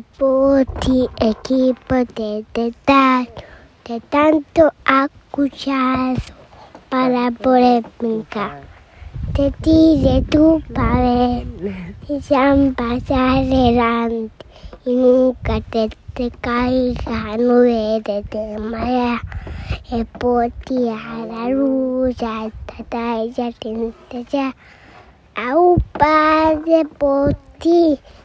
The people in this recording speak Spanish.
Puti, equipo de, de, de tanto acuchazo para poder brincar. Te tire tu pared y sean pasar adelante y nunca te, te caigas, no de te marea. E poti a la luz, a tata, ella tiene que a un padre por ti.